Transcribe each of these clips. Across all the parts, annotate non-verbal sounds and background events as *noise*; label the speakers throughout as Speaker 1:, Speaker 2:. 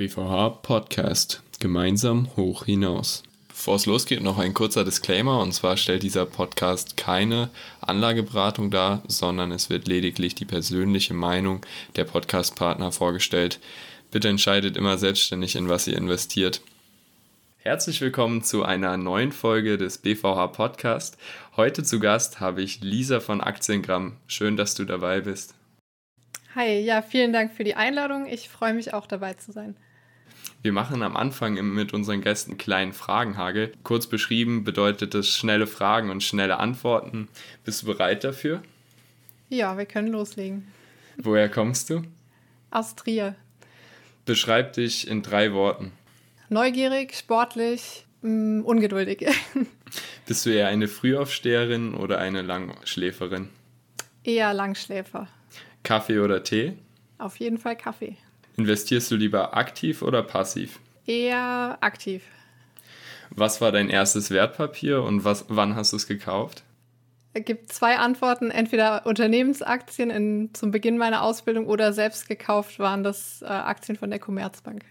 Speaker 1: BVH Podcast. Gemeinsam hoch hinaus. Bevor es losgeht, noch ein kurzer Disclaimer. Und zwar stellt dieser Podcast keine Anlageberatung dar, sondern es wird lediglich die persönliche Meinung der Podcastpartner vorgestellt. Bitte entscheidet immer selbstständig, in was ihr investiert. Herzlich willkommen zu einer neuen Folge des BVH Podcast. Heute zu Gast habe ich Lisa von Aktiengramm. Schön, dass du dabei bist.
Speaker 2: Hi, ja, vielen Dank für die Einladung. Ich freue mich auch dabei zu sein.
Speaker 1: Wir machen am Anfang mit unseren Gästen einen kleinen Fragenhagel. Kurz beschrieben bedeutet es schnelle Fragen und schnelle Antworten. Bist du bereit dafür?
Speaker 2: Ja, wir können loslegen.
Speaker 1: Woher kommst du?
Speaker 2: Aus Trier.
Speaker 1: Beschreib dich in drei Worten.
Speaker 2: Neugierig, sportlich, mh, mm, ungeduldig. *laughs*
Speaker 1: Bist du eher eine Frühaufsteherin oder eine Langschläferin?
Speaker 2: Eher Langschläfer.
Speaker 1: Kaffee oder Tee?
Speaker 2: Auf jeden Fall Kaffee.
Speaker 1: Investierst du lieber aktiv oder passiv?
Speaker 2: Eher aktiv.
Speaker 1: Was war dein erstes Wertpapier und was, wann hast du es gekauft?
Speaker 2: Es gibt zwei Antworten. Entweder Unternehmensaktien in, zum Beginn meiner Ausbildung oder selbst gekauft waren das äh, Aktien von der Commerzbank.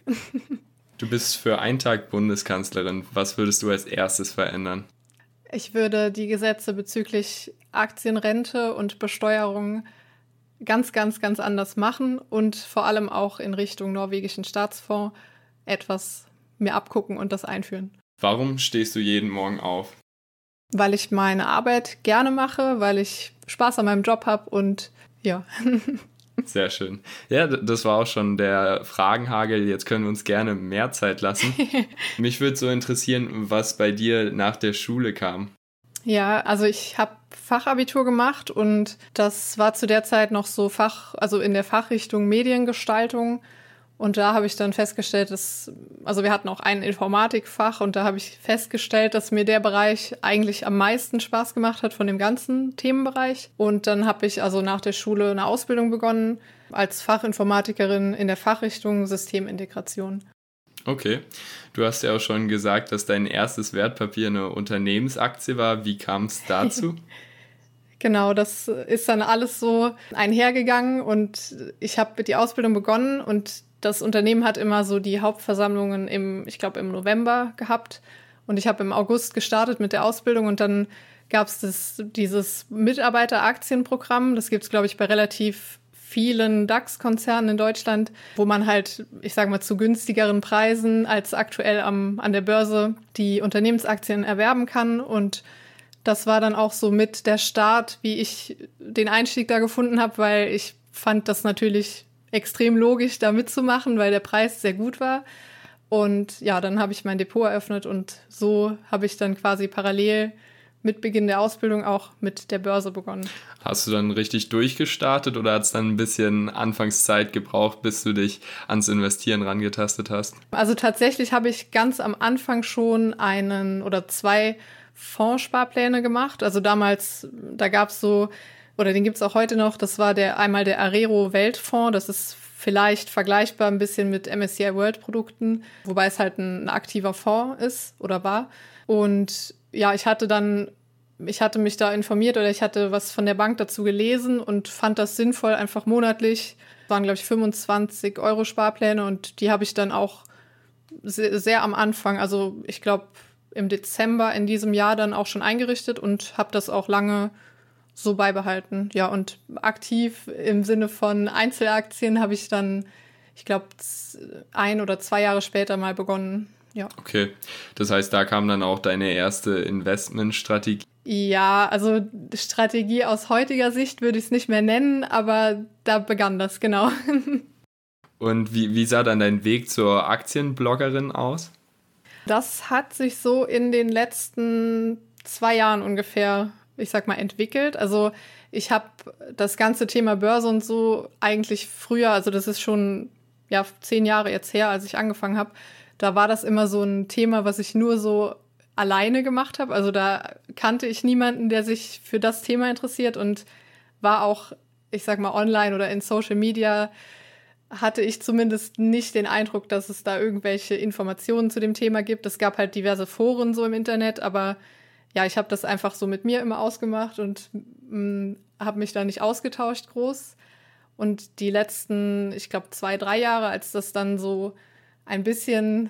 Speaker 2: *laughs*
Speaker 1: du bist für einen Tag Bundeskanzlerin. Was würdest du als erstes verändern?
Speaker 2: Ich würde die Gesetze bezüglich Aktienrente und Besteuerung ganz, ganz, ganz anders machen und vor allem auch in Richtung norwegischen Staatsfonds etwas mehr abgucken und das einführen.
Speaker 1: Warum stehst du jeden Morgen auf?
Speaker 2: Weil ich meine Arbeit gerne mache, weil ich Spaß an meinem Job habe und ja. *laughs*
Speaker 1: Sehr schön. Ja, das war auch schon der Fragenhagel. Jetzt können wir uns gerne mehr Zeit lassen. *laughs* Mich würde so interessieren, was bei dir nach der Schule kam.
Speaker 2: Ja, also ich habe Fachabitur gemacht und das war zu der Zeit noch so Fach, also in der Fachrichtung Mediengestaltung. Und da habe ich dann festgestellt, dass, also wir hatten auch ein Informatikfach und da habe ich festgestellt, dass mir der Bereich eigentlich am meisten Spaß gemacht hat von dem ganzen Themenbereich. Und dann habe ich also nach der Schule eine Ausbildung begonnen als Fachinformatikerin in der Fachrichtung Systemintegration.
Speaker 1: Okay. Du hast ja auch schon gesagt, dass dein erstes Wertpapier eine Unternehmensaktie war. Wie kam es dazu? *laughs*
Speaker 2: genau, das ist dann alles so einhergegangen und ich habe die Ausbildung begonnen und das Unternehmen hat immer so die Hauptversammlungen im, ich glaube, im November gehabt. Und ich habe im August gestartet mit der Ausbildung und dann gab es dieses Mitarbeiteraktienprogramm. Das gibt es, glaube ich, bei relativ vielen DAX-Konzernen in Deutschland, wo man halt, ich sage mal, zu günstigeren Preisen als aktuell am, an der Börse die Unternehmensaktien erwerben kann. Und das war dann auch so mit der Start, wie ich den Einstieg da gefunden habe, weil ich fand das natürlich extrem logisch, da mitzumachen, weil der Preis sehr gut war. Und ja, dann habe ich mein Depot eröffnet und so habe ich dann quasi parallel mit Beginn der Ausbildung auch mit der Börse begonnen.
Speaker 1: Hast du dann richtig durchgestartet oder hat es dann ein bisschen Anfangszeit gebraucht, bis du dich ans Investieren rangetastet hast?
Speaker 2: Also tatsächlich habe ich ganz am Anfang schon einen oder zwei Fondssparpläne gemacht. Also damals, da gab es so, oder den gibt es auch heute noch, das war der einmal der Arero Weltfonds, das ist vielleicht vergleichbar ein bisschen mit MSCI World Produkten, wobei es halt ein, ein aktiver Fonds ist oder war. Und ja, ich hatte dann, ich hatte mich da informiert oder ich hatte was von der Bank dazu gelesen und fand das sinnvoll, einfach monatlich, waren glaube ich 25 Euro Sparpläne und die habe ich dann auch sehr, sehr am Anfang, also ich glaube im Dezember in diesem Jahr dann auch schon eingerichtet und habe das auch lange so beibehalten. Ja, und aktiv im Sinne von Einzelaktien habe ich dann, ich glaube, ein oder zwei Jahre später mal begonnen, ja.
Speaker 1: Okay, das heißt, da kam dann auch deine erste Investmentstrategie.
Speaker 2: Ja, also Strategie aus heutiger Sicht würde ich es nicht mehr nennen, aber da begann das, genau. *laughs*
Speaker 1: Und wie, wie sah dann dein Weg zur Aktienbloggerin aus?
Speaker 2: Das hat sich so in den letzten zwei Jahren ungefähr, ich sag mal, entwickelt. Also ich habe das ganze Thema Börse und so eigentlich früher, also das ist schon ja zehn Jahre jetzt her, als ich angefangen habe, da war das immer so ein Thema, was ich nur so alleine gemacht habe. Also da kannte ich niemanden, der sich für das Thema interessiert und war auch, ich sag mal, online oder in Social Media hatte ich zumindest nicht den Eindruck, dass es da irgendwelche Informationen zu dem Thema gibt. Es gab halt diverse Foren so im Internet, aber ja, ich habe das einfach so mit mir immer ausgemacht und mm, habe mich da nicht ausgetauscht groß. Und die letzten, ich glaube, zwei, drei Jahre, als das dann so ein bisschen,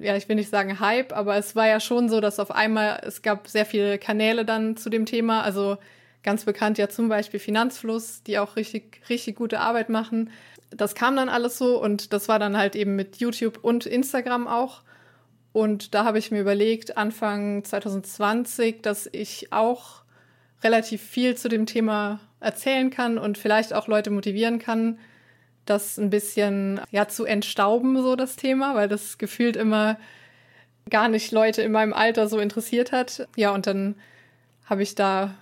Speaker 2: ja, ich will nicht sagen Hype, aber es war ja schon so, dass auf einmal, es gab sehr viele Kanäle dann zu dem Thema. Also ganz bekannt ja zum Beispiel Finanzfluss, die auch richtig, richtig gute Arbeit machen. Das kam dann alles so und das war dann halt eben mit YouTube und Instagram auch. Und da habe ich mir überlegt, Anfang 2020, dass ich auch relativ viel zu dem Thema erzählen kann und vielleicht auch Leute motivieren kann, das ein bisschen ja zu entstauben, so das Thema, weil das gefühlt immer gar nicht Leute in meinem Alter so interessiert hat. Ja, und dann habe ich da,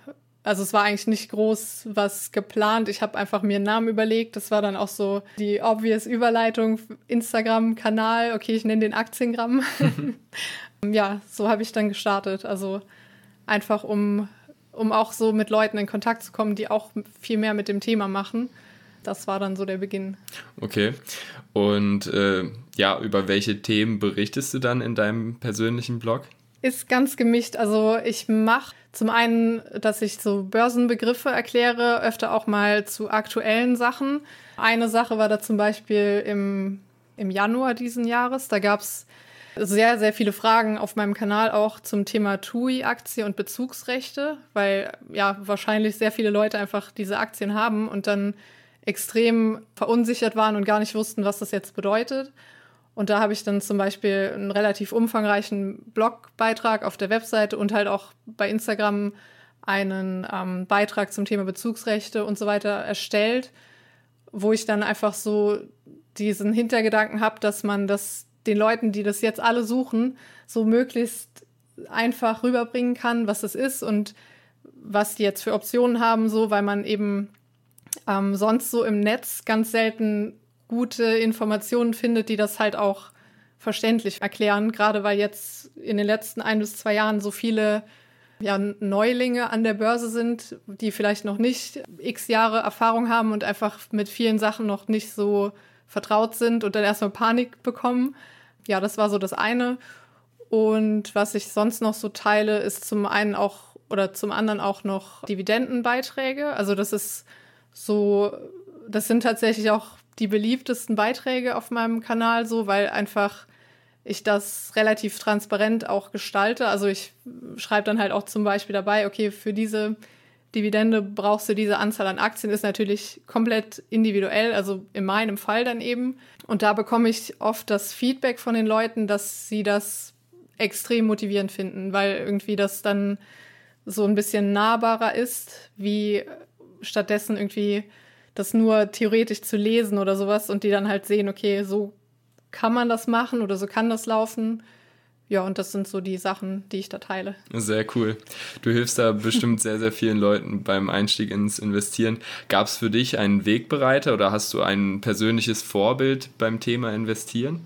Speaker 2: also es war eigentlich nicht groß was geplant. Ich habe einfach mir einen Namen überlegt. Das war dann auch so die obvious Überleitung, Instagram-Kanal. Okay, ich nenne den Aktiengramm. *laughs* ja, so habe ich dann gestartet. Also einfach um, um auch so mit Leuten in Kontakt zu kommen, die auch viel mehr mit dem Thema machen das war dann so der Beginn.
Speaker 1: Okay. Und äh, ja, über welche Themen berichtest du dann in deinem persönlichen Blog?
Speaker 2: Ist ganz gemischt. Also ich mache zum einen, dass ich so Börsenbegriffe erkläre, öfter auch mal zu aktuellen Sachen. Eine Sache war da zum Beispiel im, im Januar diesen Jahres. Da gab es sehr, sehr viele Fragen auf meinem Kanal auch zum Thema TUI-Aktie und Bezugsrechte, weil ja wahrscheinlich sehr viele Leute einfach diese Aktien haben und dann extrem verunsichert waren und gar nicht wussten, was das jetzt bedeutet. Und da habe ich dann zum Beispiel einen relativ umfangreichen Blogbeitrag auf der Webseite und halt auch bei Instagram einen ähm, Beitrag zum Thema Bezugsrechte und so weiter erstellt, wo ich dann einfach so diesen Hintergedanken habe, dass man das den Leuten, die das jetzt alle suchen, so möglichst einfach rüberbringen kann, was es ist und was die jetzt für Optionen haben, so, weil man eben ähm, sonst so im Netz ganz selten gute Informationen findet, die das halt auch verständlich erklären, gerade weil jetzt in den letzten ein bis zwei Jahren so viele ja, Neulinge an der Börse sind, die vielleicht noch nicht x Jahre Erfahrung haben und einfach mit vielen Sachen noch nicht so vertraut sind und dann erstmal Panik bekommen. Ja, das war so das eine. Und was ich sonst noch so teile, ist zum einen auch oder zum anderen auch noch Dividendenbeiträge. Also das ist so, das sind tatsächlich auch die beliebtesten Beiträge auf meinem Kanal so, weil einfach ich das relativ transparent auch gestalte. Also ich schreibe dann halt auch zum Beispiel dabei, okay, für diese Dividende brauchst du diese Anzahl an Aktien, ist natürlich komplett individuell, also in meinem Fall dann eben. Und da bekomme ich oft das Feedback von den Leuten, dass sie das extrem motivierend finden, weil irgendwie das dann so ein bisschen nahbarer ist, wie stattdessen irgendwie das nur theoretisch zu lesen oder sowas und die dann halt sehen, okay, so kann man das machen oder so kann das laufen. Ja, und das sind so die Sachen, die ich da teile.
Speaker 1: Sehr cool. Du hilfst da bestimmt sehr, sehr vielen Leuten beim Einstieg ins Investieren. Gab es für dich einen Wegbereiter oder hast du ein persönliches Vorbild beim Thema Investieren?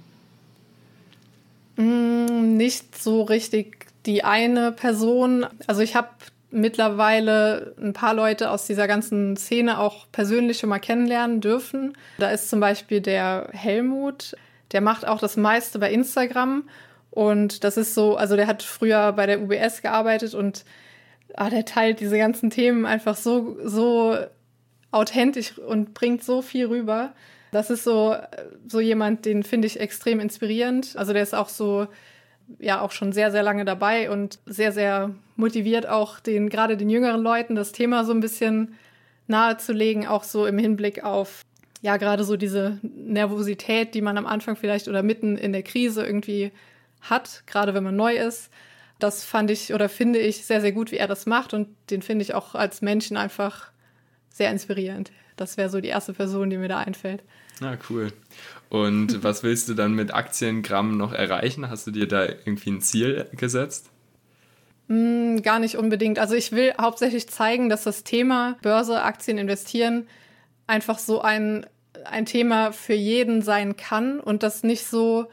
Speaker 2: Mm, nicht so richtig die eine Person. Also ich habe mittlerweile ein paar Leute aus dieser ganzen Szene auch persönlich schon mal kennenlernen dürfen. Da ist zum Beispiel der Helmut, der macht auch das meiste bei Instagram. Und das ist so, also der hat früher bei der UBS gearbeitet und ah, der teilt diese ganzen Themen einfach so, so authentisch und bringt so viel rüber. Das ist so, so jemand, den finde ich extrem inspirierend. Also der ist auch so ja auch schon sehr, sehr lange dabei und sehr, sehr motiviert auch den, gerade den jüngeren Leuten das Thema so ein bisschen nahezulegen, auch so im Hinblick auf, ja, gerade so diese Nervosität, die man am Anfang vielleicht oder mitten in der Krise irgendwie hat, gerade wenn man neu ist. Das fand ich oder finde ich sehr, sehr gut, wie er das macht und den finde ich auch als Menschen einfach sehr inspirierend. Das wäre so die erste Person, die mir da einfällt.
Speaker 1: Ah, cool. Und *laughs* was willst du dann mit Aktiengramm noch erreichen? Hast du dir da irgendwie ein Ziel gesetzt?
Speaker 2: Mm, gar nicht unbedingt. Also ich will hauptsächlich zeigen, dass das Thema Börse, Aktien investieren einfach so ein, ein Thema für jeden sein kann und das nicht so,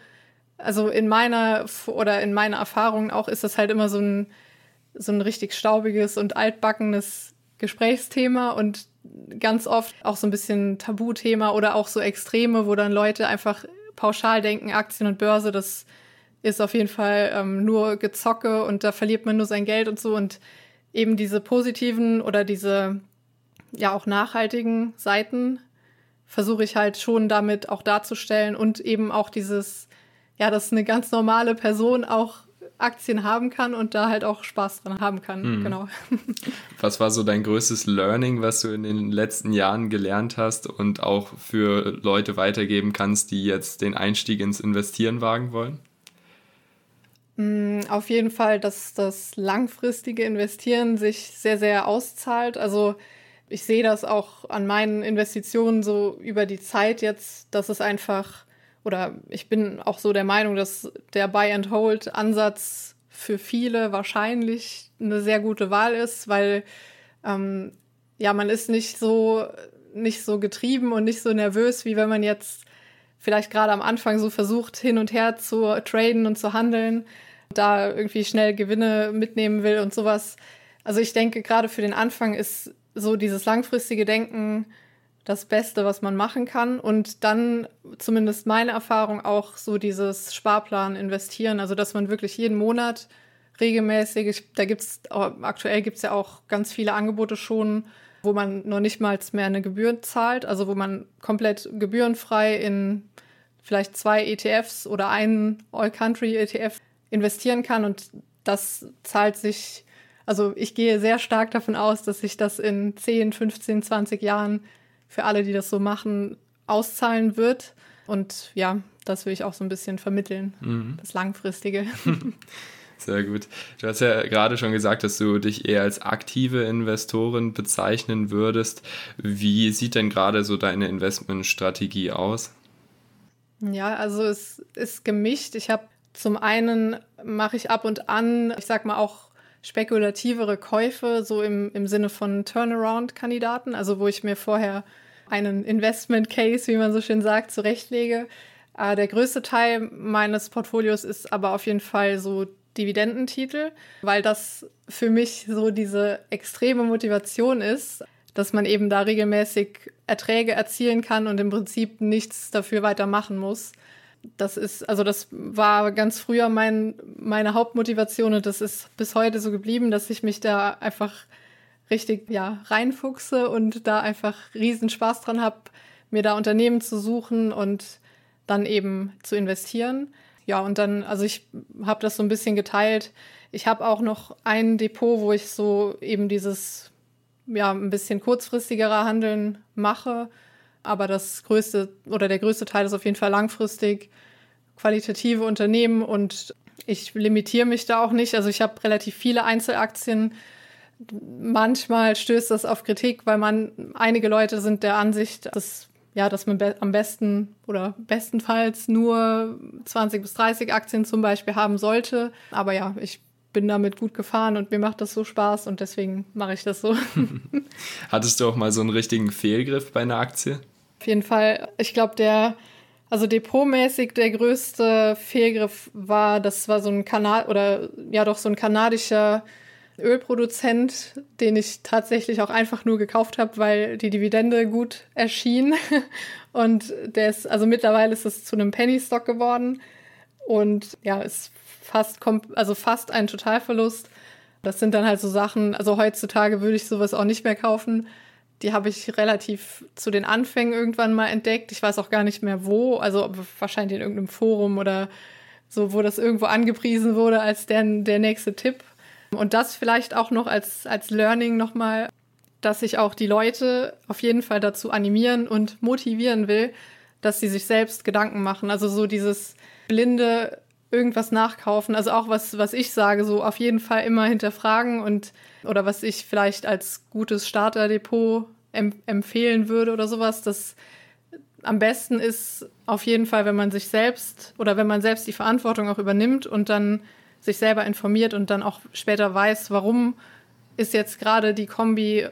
Speaker 2: also in meiner oder in meiner Erfahrung auch ist das halt immer so ein, so ein richtig staubiges und altbackenes Gesprächsthema und ganz oft auch so ein bisschen Tabuthema oder auch so Extreme, wo dann Leute einfach pauschal denken, Aktien und Börse, das ist auf jeden Fall ähm, nur Gezocke und da verliert man nur sein Geld und so. Und eben diese positiven oder diese ja auch nachhaltigen Seiten versuche ich halt schon damit auch darzustellen und eben auch dieses ja, dass eine ganz normale Person auch Aktien haben kann und da halt auch Spaß dran haben kann. Hm. Genau. *laughs*
Speaker 1: Was war so dein größtes Learning, was du in den letzten Jahren gelernt hast und auch für Leute weitergeben kannst, die jetzt den Einstieg ins Investieren wagen wollen?
Speaker 2: Hm, auf jeden Fall, dass das langfristige Investieren sich sehr, sehr auszahlt. Also ich sehe das auch an meinen Investitionen so über die Zeit jetzt, dass es einfach, oder ich bin auch so der Meinung, dass der Buy-and-Hold-Ansatz für viele wahrscheinlich eine sehr gute Wahl ist, weil ähm, ja, man ist nicht so, nicht so getrieben und nicht so nervös, wie wenn man jetzt vielleicht gerade am Anfang so versucht, hin und her zu traden und zu handeln, da irgendwie schnell Gewinne mitnehmen will und sowas. Also ich denke, gerade für den Anfang ist so dieses langfristige Denken das Beste, was man machen kann. Und dann zumindest meine Erfahrung auch so dieses Sparplan investieren, also dass man wirklich jeden Monat regelmäßig, da gibt's aktuell gibt's ja auch ganz viele Angebote schon, wo man noch nicht mal mehr eine Gebühr zahlt, also wo man komplett gebührenfrei in vielleicht zwei ETFs oder einen All-Country-ETF investieren kann. Und das zahlt sich also ich gehe sehr stark davon aus, dass sich das in 10, 15, 20 Jahren für alle, die das so machen, auszahlen wird. Und ja, das will ich auch so ein bisschen vermitteln, mhm. das Langfristige. *laughs*
Speaker 1: Sehr gut. Du hast ja gerade schon gesagt, dass du dich eher als aktive Investorin bezeichnen würdest. Wie sieht denn gerade so deine Investmentstrategie aus?
Speaker 2: Ja, also es ist gemischt. Ich habe zum einen mache ich ab und an, ich sag mal auch spekulativere Käufe, so im, im Sinne von Turnaround-Kandidaten, also wo ich mir vorher einen Investment Case, wie man so schön sagt, zurechtlege. Äh, der größte Teil meines Portfolios ist aber auf jeden Fall so Dividendentitel, weil das für mich so diese extreme Motivation ist, dass man eben da regelmäßig Erträge erzielen kann und im Prinzip nichts dafür weitermachen muss das ist, also das war ganz früher mein, meine Hauptmotivation und das ist bis heute so geblieben, dass ich mich da einfach richtig, ja, reinfuchse und da einfach riesen Spaß dran habe, mir da Unternehmen zu suchen und dann eben zu investieren. Ja, und dann, also ich habe das so ein bisschen geteilt. Ich habe auch noch ein Depot, wo ich so eben dieses, ja, ein bisschen kurzfristigere Handeln mache aber das größte oder der größte Teil ist auf jeden Fall langfristig qualitative Unternehmen und ich limitiere mich da auch nicht. Also ich habe relativ viele Einzelaktien. Manchmal stößt das auf Kritik, weil man einige Leute sind der Ansicht, dass ja, dass man be am besten oder bestenfalls nur 20 bis 30 Aktien zum Beispiel haben sollte. Aber ja, ich bin damit gut gefahren und mir macht das so Spaß und deswegen mache ich das so. *laughs*
Speaker 1: Hattest du auch mal so einen richtigen Fehlgriff bei einer Aktie?
Speaker 2: Jeden Fall. Ich glaube, der, also depotmäßig der größte Fehlgriff war, das war so ein Kanal oder ja doch so ein kanadischer Ölproduzent, den ich tatsächlich auch einfach nur gekauft habe, weil die Dividende gut erschien. *laughs* Und der ist, also mittlerweile ist es zu einem Penny Stock geworden. Und ja, ist fast, also fast ein Totalverlust. Das sind dann halt so Sachen, also heutzutage würde ich sowas auch nicht mehr kaufen. Die habe ich relativ zu den Anfängen irgendwann mal entdeckt. Ich weiß auch gar nicht mehr wo, also wahrscheinlich in irgendeinem Forum oder so, wo das irgendwo angepriesen wurde als der, der nächste Tipp. Und das vielleicht auch noch als, als Learning nochmal, dass ich auch die Leute auf jeden Fall dazu animieren und motivieren will, dass sie sich selbst Gedanken machen. Also so dieses blinde irgendwas nachkaufen. Also auch was, was ich sage, so auf jeden Fall immer hinterfragen und oder was ich vielleicht als gutes Starterdepot em empfehlen würde oder sowas, das am besten ist auf jeden Fall, wenn man sich selbst oder wenn man selbst die Verantwortung auch übernimmt und dann sich selber informiert und dann auch später weiß, warum ist jetzt gerade die Kombi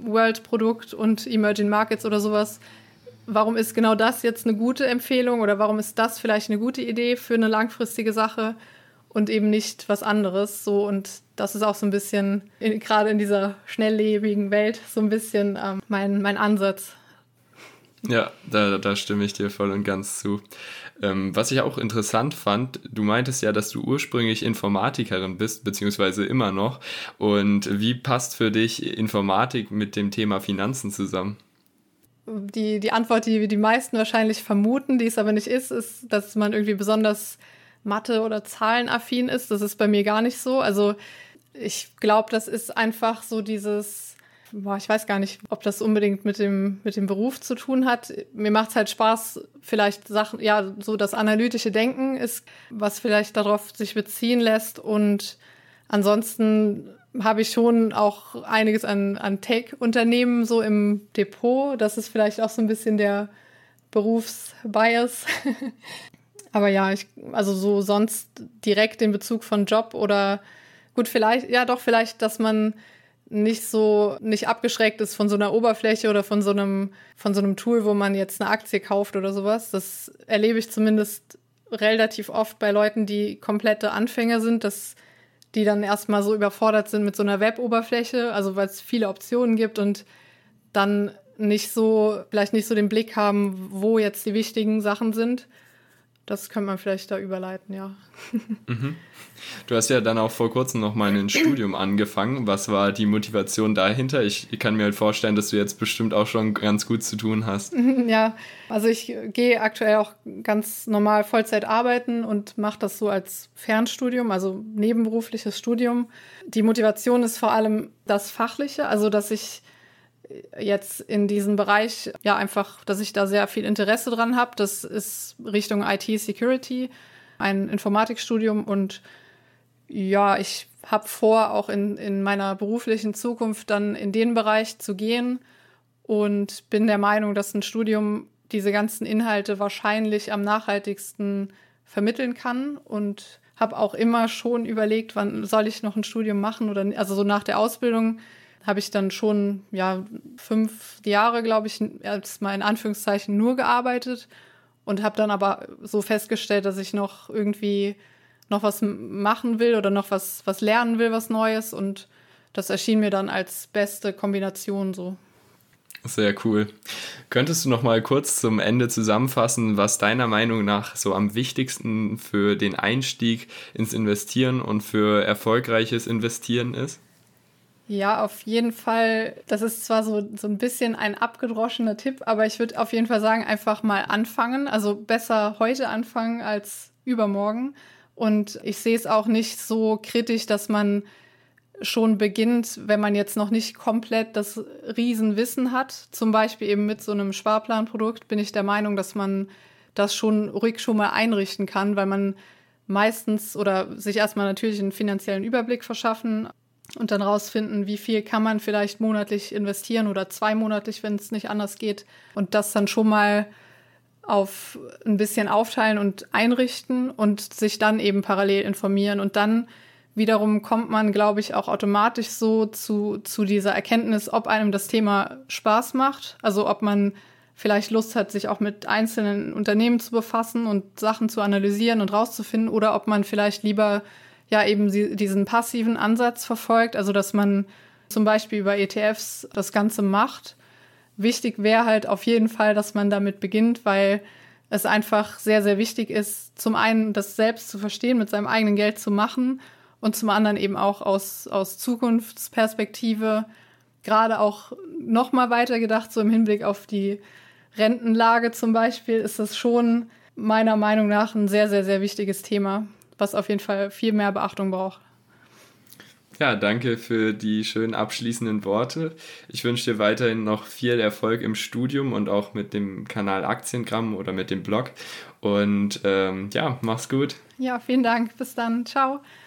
Speaker 2: World Produkt und Emerging Markets oder sowas warum ist genau das jetzt eine gute Empfehlung oder warum ist das vielleicht eine gute Idee für eine langfristige Sache und eben nicht was anderes. So und das ist auch so ein bisschen in, gerade in dieser schnelllebigen Welt so ein bisschen ähm, mein, mein Ansatz.
Speaker 1: Ja, da, da stimme ich dir voll und ganz zu. Ähm, was ich auch interessant fand, du meintest ja, dass du ursprünglich Informatikerin bist, beziehungsweise immer noch. Und wie passt für dich Informatik mit dem Thema Finanzen zusammen?
Speaker 2: Die, die Antwort, die die meisten wahrscheinlich vermuten, die es aber nicht ist, ist, dass man irgendwie besonders Mathe- oder Zahlenaffin ist. Das ist bei mir gar nicht so. Also ich glaube, das ist einfach so dieses, boah, ich weiß gar nicht, ob das unbedingt mit dem, mit dem Beruf zu tun hat. Mir macht es halt Spaß, vielleicht Sachen, ja, so das analytische Denken ist, was vielleicht darauf sich beziehen lässt. Und ansonsten habe ich schon auch einiges an, an Tech-Unternehmen so im Depot. Das ist vielleicht auch so ein bisschen der Berufsbias. *laughs* Aber ja, ich, also so sonst direkt den Bezug von Job oder gut, vielleicht, ja doch, vielleicht, dass man nicht so, nicht abgeschreckt ist von so einer Oberfläche oder von so einem, von so einem Tool, wo man jetzt eine Aktie kauft oder sowas. Das erlebe ich zumindest relativ oft bei Leuten, die komplette Anfänger sind, dass die dann erstmal so überfordert sind mit so einer Web-Oberfläche, also weil es viele Optionen gibt und dann nicht so, vielleicht nicht so den Blick haben, wo jetzt die wichtigen Sachen sind. Das könnte man vielleicht da überleiten, ja. *laughs*
Speaker 1: Mhm. Du hast ja dann auch vor kurzem noch mal ein Studium angefangen. Was war die Motivation dahinter? Ich, ich kann mir halt vorstellen, dass du jetzt bestimmt auch schon ganz gut zu tun hast. *laughs*
Speaker 2: Ja, also ich gehe aktuell auch ganz normal Vollzeit arbeiten und mache das so als Fernstudium, also nebenberufliches Studium. Die Motivation ist vor allem das Fachliche, also dass ich jetzt in diesem Bereich ja einfach, dass ich da sehr viel Interesse dran habe. Das ist Richtung IT-Security, ein Informatikstudium und ja, ich habe vor, auch in, in meiner beruflichen Zukunft dann in den Bereich zu gehen und bin der Meinung, dass ein Studium diese ganzen Inhalte wahrscheinlich am nachhaltigsten vermitteln kann und habe auch immer schon überlegt, wann soll ich noch ein Studium machen oder also so nach der Ausbildung habe ich dann schon ja fünf Jahre, glaube ich, erstmal in Anführungszeichen nur gearbeitet und habe dann aber so festgestellt, dass ich noch irgendwie noch was machen will oder noch was was lernen will, was Neues und das erschien mir dann als beste Kombination so.
Speaker 1: Sehr cool. Könntest du noch mal kurz zum Ende zusammenfassen, was deiner Meinung nach so am wichtigsten für den Einstieg ins Investieren und für erfolgreiches Investieren ist?
Speaker 2: Ja, auf jeden Fall. Das ist zwar so, so ein bisschen ein abgedroschener Tipp, aber ich würde auf jeden Fall sagen, einfach mal anfangen. Also besser heute anfangen als übermorgen. Und ich sehe es auch nicht so kritisch, dass man schon beginnt, wenn man jetzt noch nicht komplett das Riesenwissen hat. Zum Beispiel eben mit so einem Sparplanprodukt bin ich der Meinung, dass man das schon ruhig schon mal einrichten kann, weil man meistens oder sich erstmal natürlich einen finanziellen Überblick verschaffen und dann rausfinden, wie viel kann man vielleicht monatlich investieren oder zweimonatlich, wenn es nicht anders geht. Und das dann schon mal auf ein bisschen aufteilen und einrichten und sich dann eben parallel informieren. Und dann wiederum kommt man, glaube ich, auch automatisch so zu, zu dieser Erkenntnis, ob einem das Thema Spaß macht. Also ob man vielleicht Lust hat, sich auch mit einzelnen Unternehmen zu befassen und Sachen zu analysieren und rauszufinden oder ob man vielleicht lieber ja eben diesen passiven Ansatz verfolgt, also dass man zum Beispiel über ETFs das Ganze macht. Wichtig wäre halt auf jeden Fall, dass man damit beginnt, weil es einfach sehr, sehr wichtig ist, zum einen das selbst zu verstehen, mit seinem eigenen Geld zu machen und zum anderen eben auch aus, aus Zukunftsperspektive gerade auch noch mal weiter gedacht, so im Hinblick auf die Rentenlage zum Beispiel, ist das schon meiner Meinung nach ein sehr, sehr, sehr wichtiges Thema was auf jeden Fall viel mehr Beachtung braucht.
Speaker 1: Ja, danke für die schönen abschließenden Worte. Ich wünsche dir weiterhin noch viel Erfolg im Studium und auch mit dem Kanal Aktiengramm oder mit dem Blog. Und ähm, ja, mach's gut.
Speaker 2: Ja, vielen Dank. Bis dann. Ciao.